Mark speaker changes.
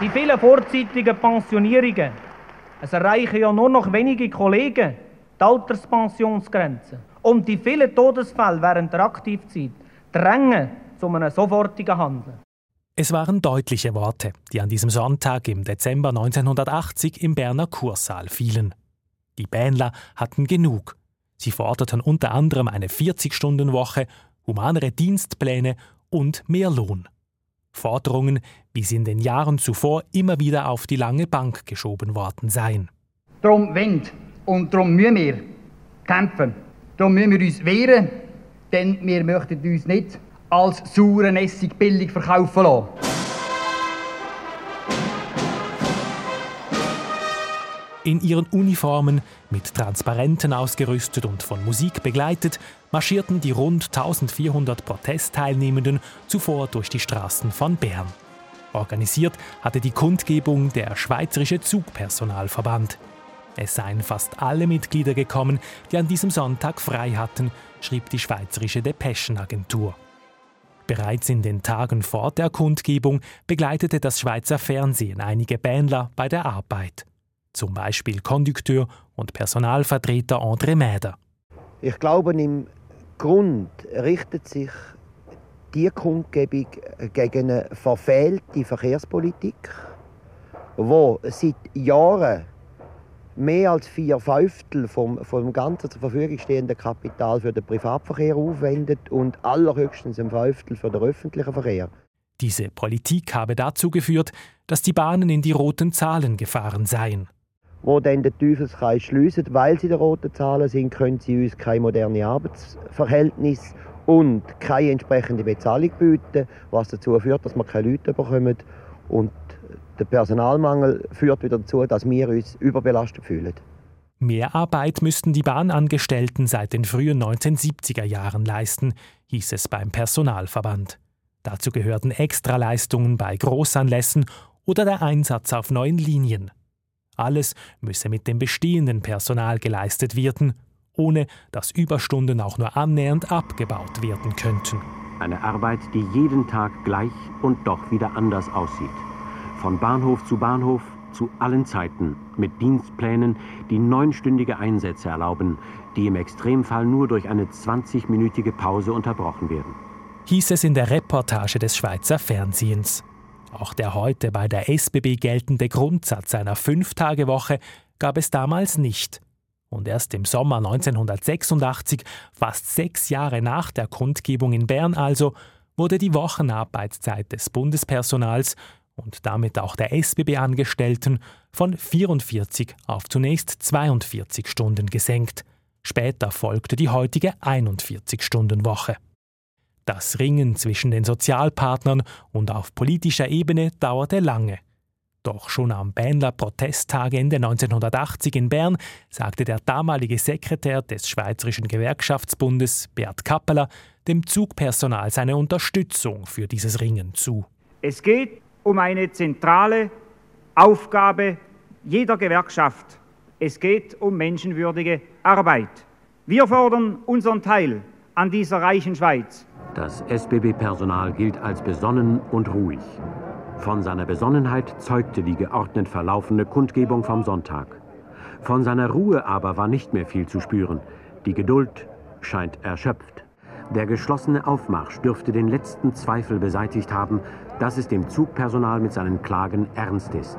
Speaker 1: Die vielen vorzeitigen Pensionierungen. Es erreichen ja nur noch wenige Kollegen die Alterspensionsgrenze. Und die vielen Todesfälle während der Aktivzeit drängen zu einem sofortigen Handeln.
Speaker 2: Es waren deutliche Worte, die an diesem Sonntag im Dezember 1980 im Berner Kursaal fielen. Die Bähnler hatten genug. Sie forderten unter anderem eine 40-Stunden-Woche, humanere Dienstpläne und mehr Lohn. Forderungen, wie sie in den Jahren zuvor immer wieder auf die lange Bank geschoben worden seien.
Speaker 3: Darum wollen und darum müssen wir kämpfen. Darum müssen wir uns wehren, denn wir möchten uns nicht als sauren Essig billig verkaufen lassen.
Speaker 2: In ihren Uniformen, mit Transparenten ausgerüstet und von Musik begleitet, marschierten die rund 1400 Protestteilnehmenden zuvor durch die Straßen von Bern. Organisiert hatte die Kundgebung der Schweizerische Zugpersonalverband. Es seien fast alle Mitglieder gekommen, die an diesem Sonntag frei hatten, schrieb die Schweizerische Depeschenagentur. Bereits in den Tagen vor der Kundgebung begleitete das Schweizer Fernsehen einige Bähnler bei der Arbeit. Zum Beispiel Kondukteur und Personalvertreter André Mäder.
Speaker 4: Ich glaube, im Grund richtet sich die Kundgebung gegen eine verfehlte Verkehrspolitik, wo seit Jahren mehr als vier Fünftel vom, vom ganzen zur Verfügung stehenden Kapital für den Privatverkehr aufwendet und allerhöchstens ein Fünftel für den öffentlichen Verkehr.
Speaker 2: Diese Politik habe dazu geführt, dass die Bahnen in die roten Zahlen gefahren seien.
Speaker 4: Wo dann der Teufelskreis schliessen, weil sie den roten Zahlen sind, können sie uns kein modernes Arbeitsverhältnis und keine entsprechende Bezahlung bieten, was dazu führt, dass wir keine Leute bekommen und der Personalmangel führt wieder dazu, dass wir uns überbelastet fühlen.
Speaker 2: Mehr Arbeit müssten die Bahnangestellten seit den frühen 1970er Jahren leisten, hieß es beim Personalverband. Dazu gehörten Extraleistungen bei Großanlässen oder der Einsatz auf neuen Linien. Alles müsse mit dem bestehenden Personal geleistet werden, ohne dass Überstunden auch nur annähernd abgebaut werden könnten.
Speaker 5: Eine Arbeit, die jeden Tag gleich und doch wieder anders aussieht. Von Bahnhof zu Bahnhof, zu allen Zeiten, mit Dienstplänen, die neunstündige Einsätze erlauben, die im Extremfall nur durch eine 20-minütige Pause unterbrochen werden.
Speaker 2: Hieß es in der Reportage des Schweizer Fernsehens. Auch der heute bei der SBB geltende Grundsatz einer Fünf-Tage-Woche gab es damals nicht. Und erst im Sommer 1986, fast sechs Jahre nach der Kundgebung in Bern also, wurde die Wochenarbeitszeit des Bundespersonals und damit auch der SBB-Angestellten von 44 auf zunächst 42 Stunden gesenkt. Später folgte die heutige 41-Stunden-Woche. Das Ringen zwischen den Sozialpartnern und auf politischer Ebene dauerte lange. Doch schon am Bähnler Protesttag Ende 1980 in Bern sagte der damalige Sekretär des Schweizerischen Gewerkschaftsbundes, Bert Kappeler, dem Zugpersonal seine Unterstützung für dieses Ringen zu.
Speaker 6: Es geht um eine zentrale Aufgabe jeder Gewerkschaft. Es geht um menschenwürdige Arbeit. Wir fordern unseren Teil an dieser reichen Schweiz.
Speaker 5: Das SBB-Personal gilt als besonnen und ruhig. Von seiner Besonnenheit zeugte die geordnet verlaufende Kundgebung vom Sonntag. Von seiner Ruhe aber war nicht mehr viel zu spüren. Die Geduld scheint erschöpft. Der geschlossene Aufmarsch dürfte den letzten Zweifel beseitigt haben, dass es dem Zugpersonal mit seinen Klagen ernst ist.